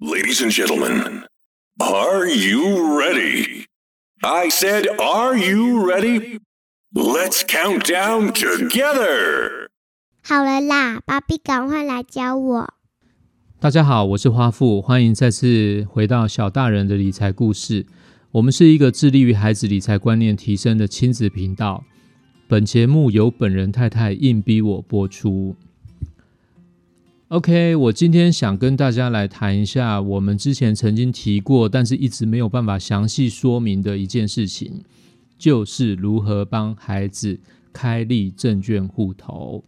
Ladies and gentlemen, are you ready? I said, are you ready? Let's count down together. 好了啦，芭比，赶快来教我。大家好，我是花富，欢迎再次回到小大人的理财故事。我们是一个致力于孩子理财观念提升的亲子频道。本节目由本人太太硬逼我播出。OK，我今天想跟大家来谈一下我们之前曾经提过，但是一直没有办法详细说明的一件事情，就是如何帮孩子开立证券户头。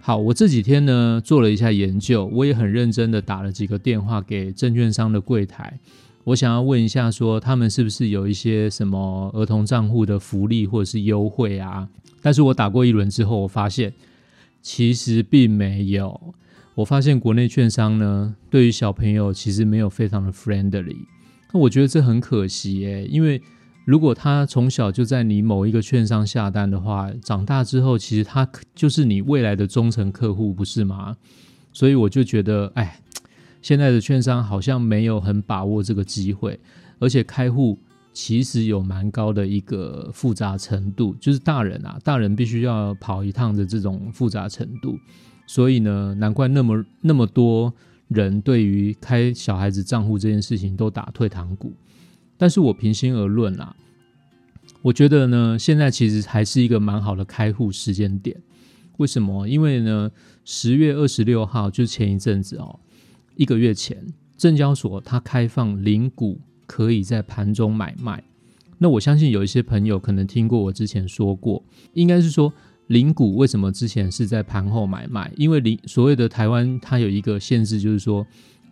好，我这几天呢做了一下研究，我也很认真的打了几个电话给证券商的柜台，我想要问一下，说他们是不是有一些什么儿童账户的福利或者是优惠啊？但是我打过一轮之后，我发现其实并没有。我发现国内券商呢，对于小朋友其实没有非常的 friendly，那我觉得这很可惜诶，因为如果他从小就在你某一个券商下单的话，长大之后其实他就是你未来的忠诚客户，不是吗？所以我就觉得，哎，现在的券商好像没有很把握这个机会，而且开户其实有蛮高的一个复杂程度，就是大人啊，大人必须要跑一趟的这种复杂程度。所以呢，难怪那么那么多人对于开小孩子账户这件事情都打退堂鼓。但是我平心而论啦，我觉得呢，现在其实还是一个蛮好的开户时间点。为什么？因为呢，十月二十六号就前一阵子哦，一个月前，证交所它开放零股可以在盘中买卖。那我相信有一些朋友可能听过我之前说过，应该是说。零股为什么之前是在盘后买卖？因为零所谓的台湾它有一个限制，就是说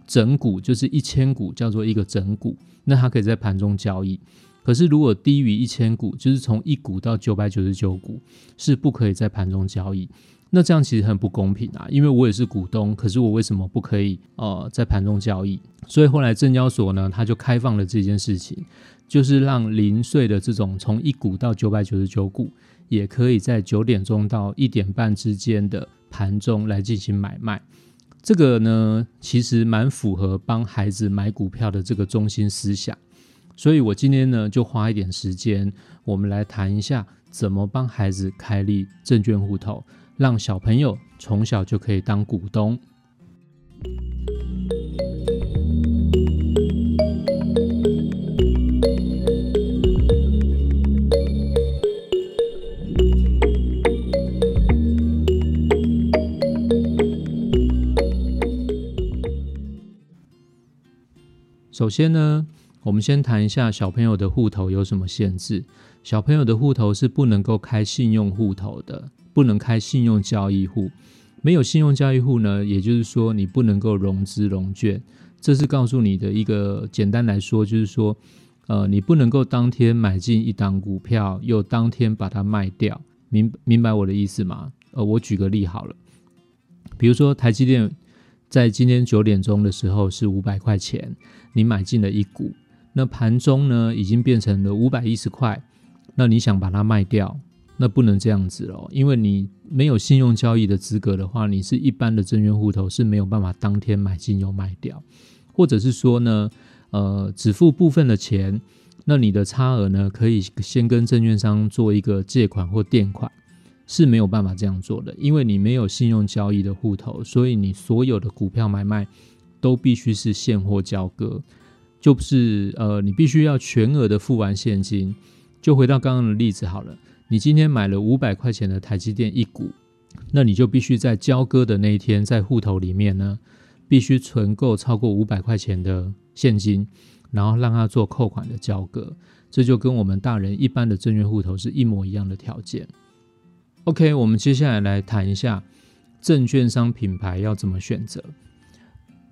整股就是一千股叫做一个整股，那它可以在盘中交易。可是如果低于一千股，就是从一股到九百九十九股，是不可以在盘中交易。那这样其实很不公平啊！因为我也是股东，可是我为什么不可以呃在盘中交易？所以后来证交所呢，它就开放了这件事情，就是让零碎的这种从一股到九百九十九股。也可以在九点钟到一点半之间的盘中来进行买卖，这个呢其实蛮符合帮孩子买股票的这个中心思想，所以我今天呢就花一点时间，我们来谈一下怎么帮孩子开立证券户头，让小朋友从小就可以当股东。首先呢，我们先谈一下小朋友的户头有什么限制。小朋友的户头是不能够开信用户头的，不能开信用交易户。没有信用交易户呢，也就是说你不能够融资融券。这是告诉你的一个简单来说，就是说，呃，你不能够当天买进一档股票，又当天把它卖掉。明明白我的意思吗？呃，我举个例好了，比如说台积电。在今天九点钟的时候是五百块钱，你买进了一股，那盘中呢已经变成了五百一十块，那你想把它卖掉，那不能这样子喽，因为你没有信用交易的资格的话，你是一般的证券户头是没有办法当天买进又卖掉，或者是说呢，呃，只付部分的钱，那你的差额呢可以先跟证券商做一个借款或垫款。是没有办法这样做的，因为你没有信用交易的户头，所以你所有的股票买卖都必须是现货交割，就是呃，你必须要全额的付完现金。就回到刚刚的例子好了，你今天买了五百块钱的台积电一股，那你就必须在交割的那一天，在户头里面呢，必须存够超过五百块钱的现金，然后让它做扣款的交割，这就跟我们大人一般的证券户头是一模一样的条件。OK，我们接下来来谈一下证券商品牌要怎么选择。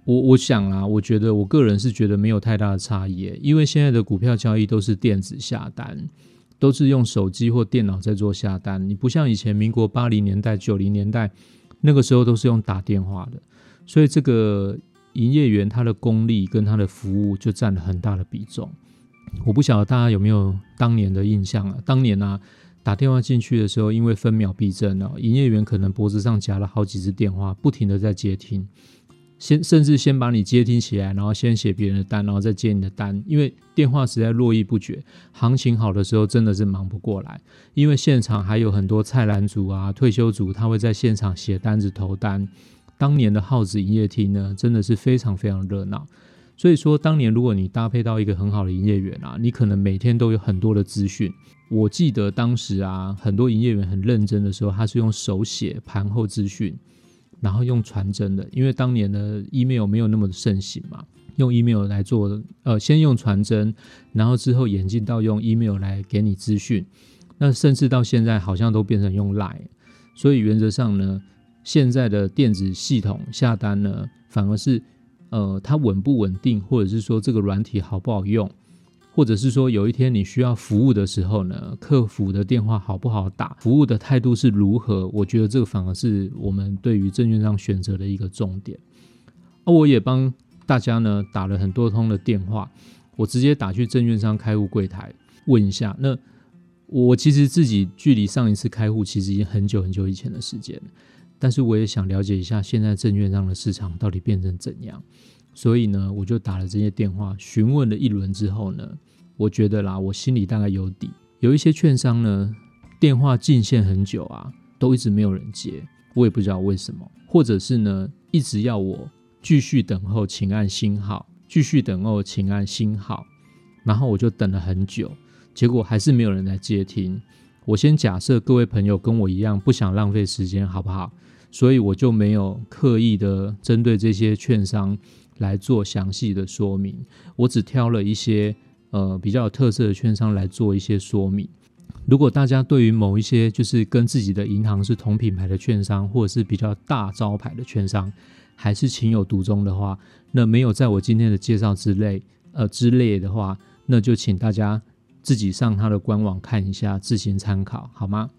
我我想啊，我觉得我个人是觉得没有太大的差异，因为现在的股票交易都是电子下单，都是用手机或电脑在做下单。你不像以前民国八零年代、九零年代那个时候都是用打电话的，所以这个营业员他的功力跟他的服务就占了很大的比重。我不晓得大家有没有当年的印象啊？当年啊。打电话进去的时候，因为分秒必争哦，营业员可能脖子上夹了好几只电话，不停的在接听。先甚至先把你接听起来，然后先写别人的单，然后再接你的单，因为电话实在络绎不绝。行情好的时候真的是忙不过来，因为现场还有很多菜篮族啊、退休族，他会在现场写单子投单。当年的耗子营业厅呢，真的是非常非常热闹。所以说，当年如果你搭配到一个很好的营业员啊，你可能每天都有很多的资讯。我记得当时啊，很多营业员很认真的时候，他是用手写盘后资讯。然后用传真的，因为当年的 email 没有那么盛行嘛，用 email 来做，呃，先用传真，然后之后演进到用 email 来给你资讯，那甚至到现在好像都变成用 line，所以原则上呢，现在的电子系统下单呢，反而是，呃，它稳不稳定，或者是说这个软体好不好用。或者是说，有一天你需要服务的时候呢，客服的电话好不好打，服务的态度是如何？我觉得这个反而是我们对于证券商选择的一个重点。而我也帮大家呢打了很多通的电话，我直接打去证券商开户柜台问一下。那我其实自己距离上一次开户其实已经很久很久以前的时间，但是我也想了解一下现在证券商的市场到底变成怎样。所以呢，我就打了这些电话，询问了一轮之后呢，我觉得啦，我心里大概有底。有一些券商呢，电话进线很久啊，都一直没有人接，我也不知道为什么，或者是呢，一直要我继续等候，请按星号，继续等候，请按星号，然后我就等了很久，结果还是没有人来接听。我先假设各位朋友跟我一样不想浪费时间，好不好？所以我就没有刻意的针对这些券商。来做详细的说明，我只挑了一些呃比较有特色的券商来做一些说明。如果大家对于某一些就是跟自己的银行是同品牌的券商，或者是比较大招牌的券商，还是情有独钟的话，那没有在我今天的介绍之类呃之类的话，那就请大家自己上他的官网看一下，自行参考好吗？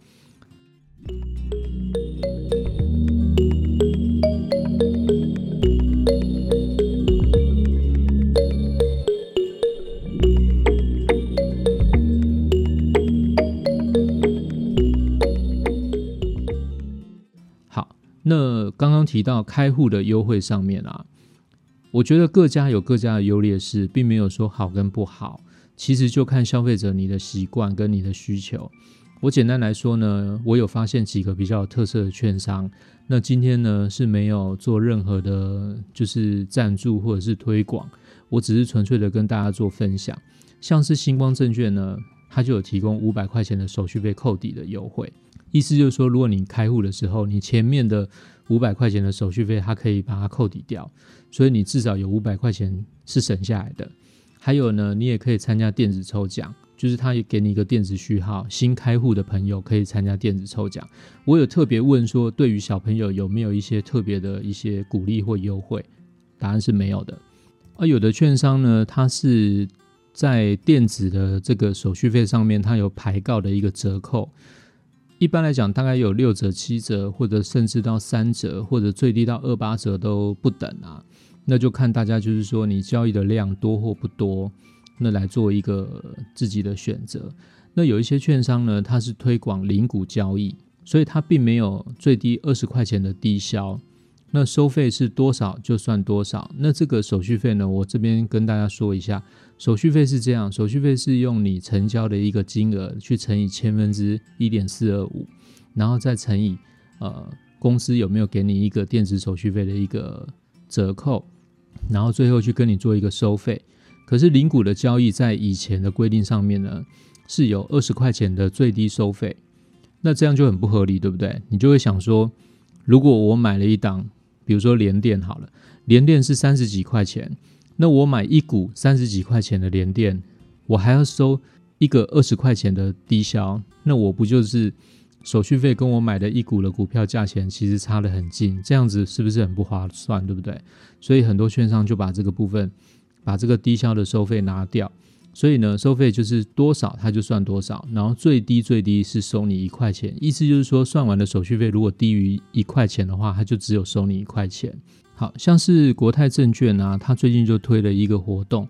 那刚刚提到开户的优惠上面啊，我觉得各家有各家的优劣势，并没有说好跟不好，其实就看消费者你的习惯跟你的需求。我简单来说呢，我有发现几个比较有特色的券商。那今天呢是没有做任何的，就是赞助或者是推广，我只是纯粹的跟大家做分享。像是星光证券呢，它就有提供五百块钱的手续费扣抵的优惠。意思就是说，如果你开户的时候，你前面的五百块钱的手续费，它可以把它扣抵掉，所以你至少有五百块钱是省下来的。还有呢，你也可以参加电子抽奖，就是他也给你一个电子序号，新开户的朋友可以参加电子抽奖。我有特别问说，对于小朋友有没有一些特别的一些鼓励或优惠？答案是没有的。而有的券商呢，它是在电子的这个手续费上面，它有排告的一个折扣。一般来讲，大概有六折、七折，或者甚至到三折，或者最低到二八折都不等啊。那就看大家就是说你交易的量多或不多，那来做一个自己的选择。那有一些券商呢，它是推广零股交易，所以它并没有最低二十块钱的低消。那收费是多少就算多少。那这个手续费呢，我这边跟大家说一下。手续费是这样，手续费是用你成交的一个金额去乘以千分之一点四二五，然后再乘以呃公司有没有给你一个电子手续费的一个折扣，然后最后去跟你做一个收费。可是零股的交易在以前的规定上面呢，是有二十块钱的最低收费，那这样就很不合理，对不对？你就会想说，如果我买了一档，比如说联电好了，联电是三十几块钱。那我买一股三十几块钱的联电，我还要收一个二十块钱的低消，那我不就是手续费跟我买的一股的股票价钱其实差得很近，这样子是不是很不划算，对不对？所以很多券商就把这个部分，把这个低消的收费拿掉，所以呢，收费就是多少它就算多少，然后最低最低是收你一块钱，意思就是说算完的手续费如果低于一块钱的话，它就只有收你一块钱。好像是国泰证券啊，他最近就推了一个活动，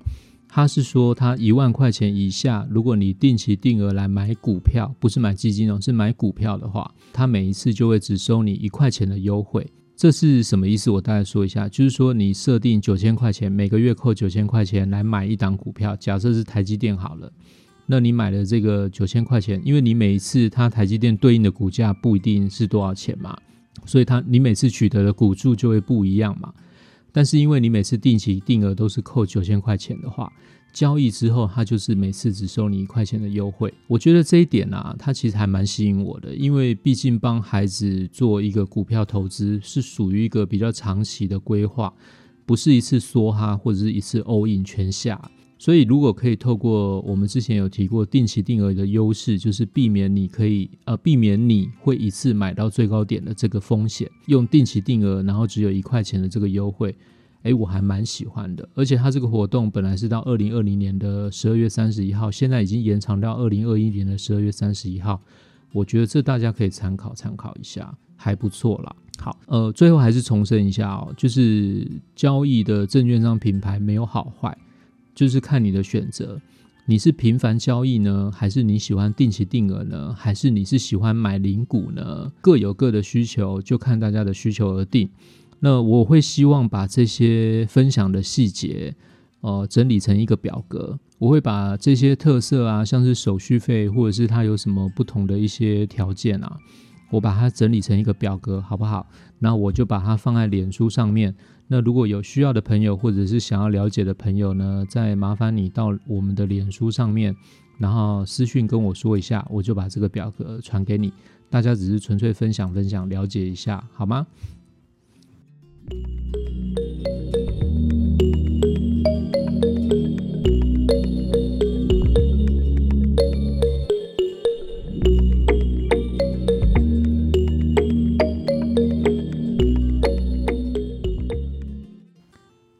他是说他一万块钱以下，如果你定期定额来买股票，不是买基金哦，是买股票的话，他每一次就会只收你一块钱的优惠。这是什么意思？我大概说一下，就是说你设定九千块钱，每个月扣九千块钱来买一档股票，假设是台积电好了，那你买了这个九千块钱，因为你每一次它台积电对应的股价不一定是多少钱嘛，所以它你每次取得的股数就会不一样嘛。但是因为你每次定期定额都是扣九千块钱的话，交易之后它就是每次只收你一块钱的优惠。我觉得这一点啊，它其实还蛮吸引我的，因为毕竟帮孩子做一个股票投资是属于一个比较长期的规划，不是一次梭哈或者是一次 all in 全下。所以如果可以透过我们之前有提过定期定额的优势，就是避免你可以呃避免你会一次买到最高点的这个风险，用定期定额，然后只有一块钱的这个优惠。哎，我还蛮喜欢的，而且它这个活动本来是到二零二零年的十二月三十一号，现在已经延长到二零二一年的十二月三十一号。我觉得这大家可以参考参考一下，还不错啦。好，呃，最后还是重申一下哦，就是交易的证券商品牌没有好坏，就是看你的选择。你是频繁交易呢，还是你喜欢定期定额呢，还是你是喜欢买零股呢？各有各的需求，就看大家的需求而定。那我会希望把这些分享的细节，呃，整理成一个表格。我会把这些特色啊，像是手续费，或者是它有什么不同的一些条件啊，我把它整理成一个表格，好不好？那我就把它放在脸书上面。那如果有需要的朋友，或者是想要了解的朋友呢，再麻烦你到我们的脸书上面，然后私讯跟我说一下，我就把这个表格传给你。大家只是纯粹分享分享，了解一下，好吗？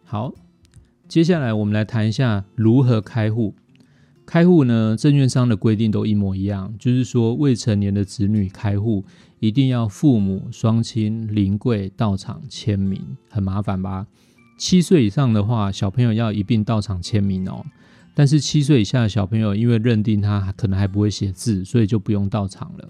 好，接下来我们来谈一下如何开户。开户呢，证券商的规定都一模一样，就是说未成年的子女开户一定要父母双亲临柜到场签名，很麻烦吧？七岁以上的话，小朋友要一并到场签名哦。但是七岁以下的小朋友，因为认定他可能还不会写字，所以就不用到场了。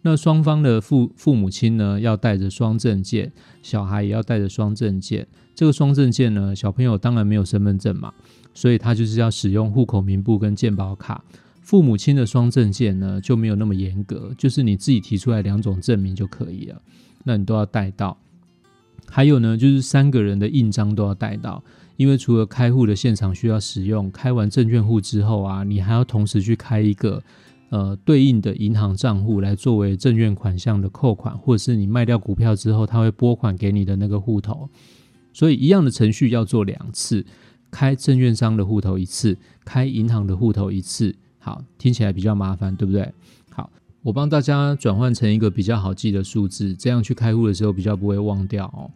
那双方的父父母亲呢，要带着双证件，小孩也要带着双证件。这个双证件呢，小朋友当然没有身份证嘛。所以他就是要使用户口名簿跟健保卡，父母亲的双证件呢就没有那么严格，就是你自己提出来两种证明就可以了，那你都要带到。还有呢，就是三个人的印章都要带到，因为除了开户的现场需要使用，开完证券户之后啊，你还要同时去开一个呃对应的银行账户来作为证券款项的扣款，或者是你卖掉股票之后他会拨款给你的那个户头，所以一样的程序要做两次。开证券商的户头一次，开银行的户头一次，好，听起来比较麻烦，对不对？好，我帮大家转换成一个比较好记的数字，这样去开户的时候比较不会忘掉哦。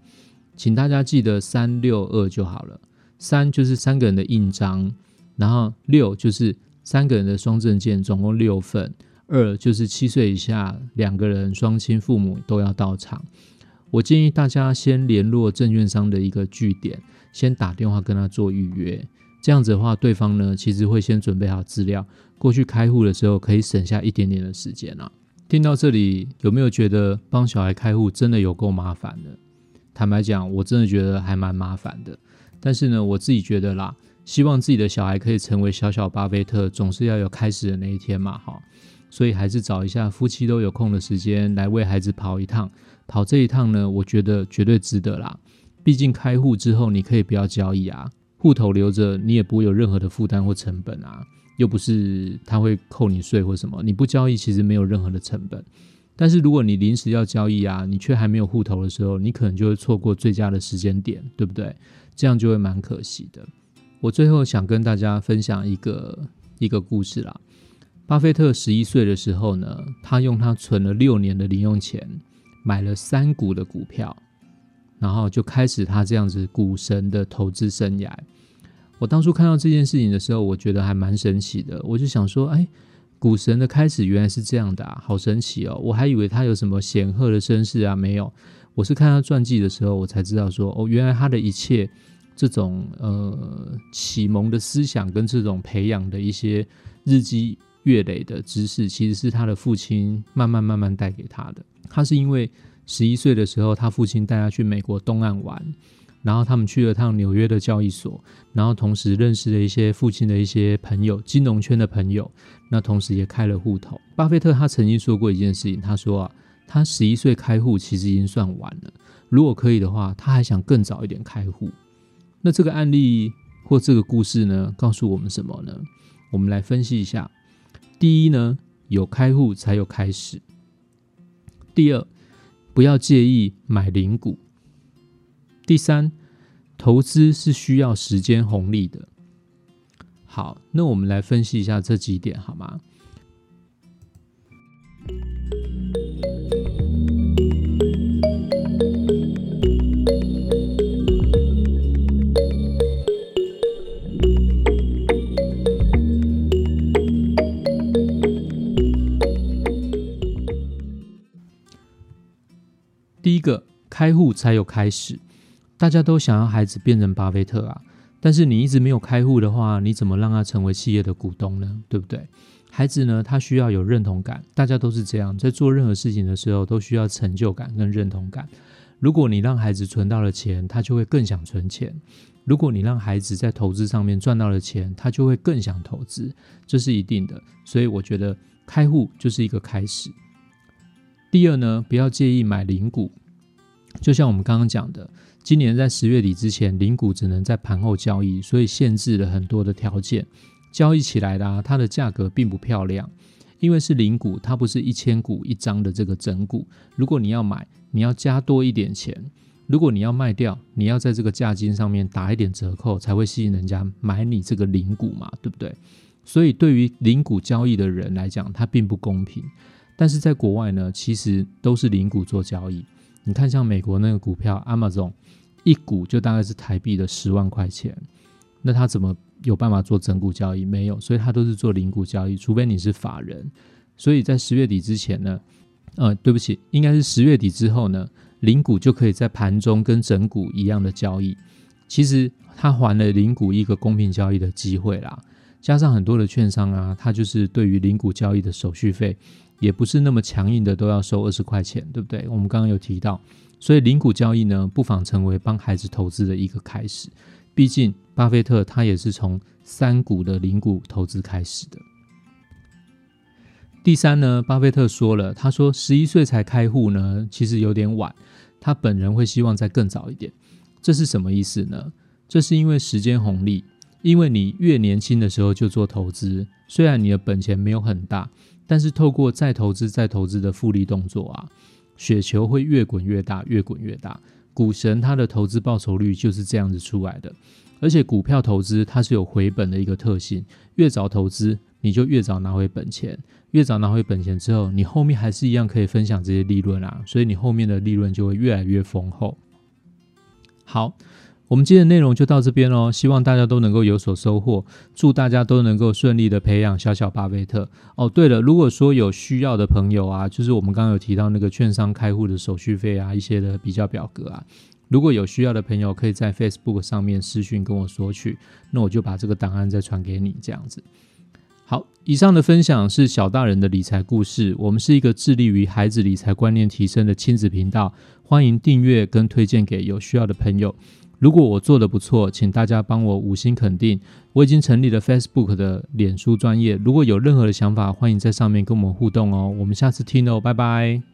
请大家记得三六二就好了，三就是三个人的印章，然后六就是三个人的双证件，总共六份，二就是七岁以下两个人双亲父母都要到场。我建议大家先联络证券商的一个据点。先打电话跟他做预约，这样子的话，对方呢其实会先准备好资料，过去开户的时候可以省下一点点的时间啊。听到这里，有没有觉得帮小孩开户真的有够麻烦的？坦白讲，我真的觉得还蛮麻烦的。但是呢，我自己觉得啦，希望自己的小孩可以成为小小巴菲特，总是要有开始的那一天嘛，哈。所以还是找一下夫妻都有空的时间来为孩子跑一趟，跑这一趟呢，我觉得绝对值得啦。毕竟开户之后，你可以不要交易啊，户头留着，你也不会有任何的负担或成本啊，又不是他会扣你税或什么，你不交易其实没有任何的成本。但是如果你临时要交易啊，你却还没有户头的时候，你可能就会错过最佳的时间点，对不对？这样就会蛮可惜的。我最后想跟大家分享一个一个故事啦。巴菲特十一岁的时候呢，他用他存了六年的零用钱，买了三股的股票。然后就开始他这样子股神的投资生涯。我当初看到这件事情的时候，我觉得还蛮神奇的。我就想说，哎，股神的开始原来是这样的啊，好神奇哦！我还以为他有什么显赫的身世啊，没有。我是看他传记的时候，我才知道说，哦，原来他的一切这种呃启蒙的思想跟这种培养的一些日积月累的知识，其实是他的父亲慢慢慢慢带给他的。他是因为。十一岁的时候，他父亲带他去美国东岸玩，然后他们去了趟纽约的交易所，然后同时认识了一些父亲的一些朋友，金融圈的朋友，那同时也开了户头。巴菲特他曾经说过一件事情，他说啊，他十一岁开户其实已经算晚了，如果可以的话，他还想更早一点开户。那这个案例或这个故事呢，告诉我们什么呢？我们来分析一下。第一呢，有开户才有开始。第二，不要介意买零股。第三，投资是需要时间红利的。好，那我们来分析一下这几点好吗？第一个，开户才有开始。大家都想要孩子变成巴菲特啊，但是你一直没有开户的话，你怎么让他成为企业的股东呢？对不对？孩子呢，他需要有认同感。大家都是这样，在做任何事情的时候，都需要成就感跟认同感。如果你让孩子存到了钱，他就会更想存钱；如果你让孩子在投资上面赚到了钱，他就会更想投资，这是一定的。所以我觉得开户就是一个开始。第二呢，不要介意买零股，就像我们刚刚讲的，今年在十月底之前，零股只能在盘后交易，所以限制了很多的条件。交易起来的，它的价格并不漂亮，因为是零股，它不是一千股一张的这个整股。如果你要买，你要加多一点钱；如果你要卖掉，你要在这个价金上面打一点折扣，才会吸引人家买你这个零股嘛，对不对？所以对于零股交易的人来讲，它并不公平。但是在国外呢，其实都是零股做交易。你看，像美国那个股票 Amazon，一股就大概是台币的十万块钱，那他怎么有办法做整股交易？没有，所以他都是做零股交易，除非你是法人。所以在十月底之前呢，呃，对不起，应该是十月底之后呢，零股就可以在盘中跟整股一样的交易。其实他还了零股一个公平交易的机会啦，加上很多的券商啊，他就是对于零股交易的手续费。也不是那么强硬的，都要收二十块钱，对不对？我们刚刚有提到，所以零股交易呢，不妨成为帮孩子投资的一个开始。毕竟，巴菲特他也是从三股的零股投资开始的。第三呢，巴菲特说了，他说十一岁才开户呢，其实有点晚。他本人会希望再更早一点。这是什么意思呢？这是因为时间红利，因为你越年轻的时候就做投资，虽然你的本钱没有很大。但是透过再投资、再投资的复利动作啊，雪球会越滚越大，越滚越大。股神他的投资报酬率就是这样子出来的。而且股票投资它是有回本的一个特性，越早投资你就越早拿回本钱，越早拿回本钱之后，你后面还是一样可以分享这些利润啊，所以你后面的利润就会越来越丰厚。好。我们今天的内容就到这边喽，希望大家都能够有所收获，祝大家都能够顺利的培养小小巴菲特。哦，对了，如果说有需要的朋友啊，就是我们刚刚有提到那个券商开户的手续费啊，一些的比较表格啊，如果有需要的朋友，可以在 Facebook 上面私讯跟我索取，那我就把这个档案再传给你，这样子。好，以上的分享是小大人的理财故事，我们是一个致力于孩子理财观念提升的亲子频道，欢迎订阅跟推荐给有需要的朋友。如果我做的不错，请大家帮我五星肯定。我已经成立了 Facebook 的脸书专业，如果有任何的想法，欢迎在上面跟我们互动哦。我们下次听哦，拜拜。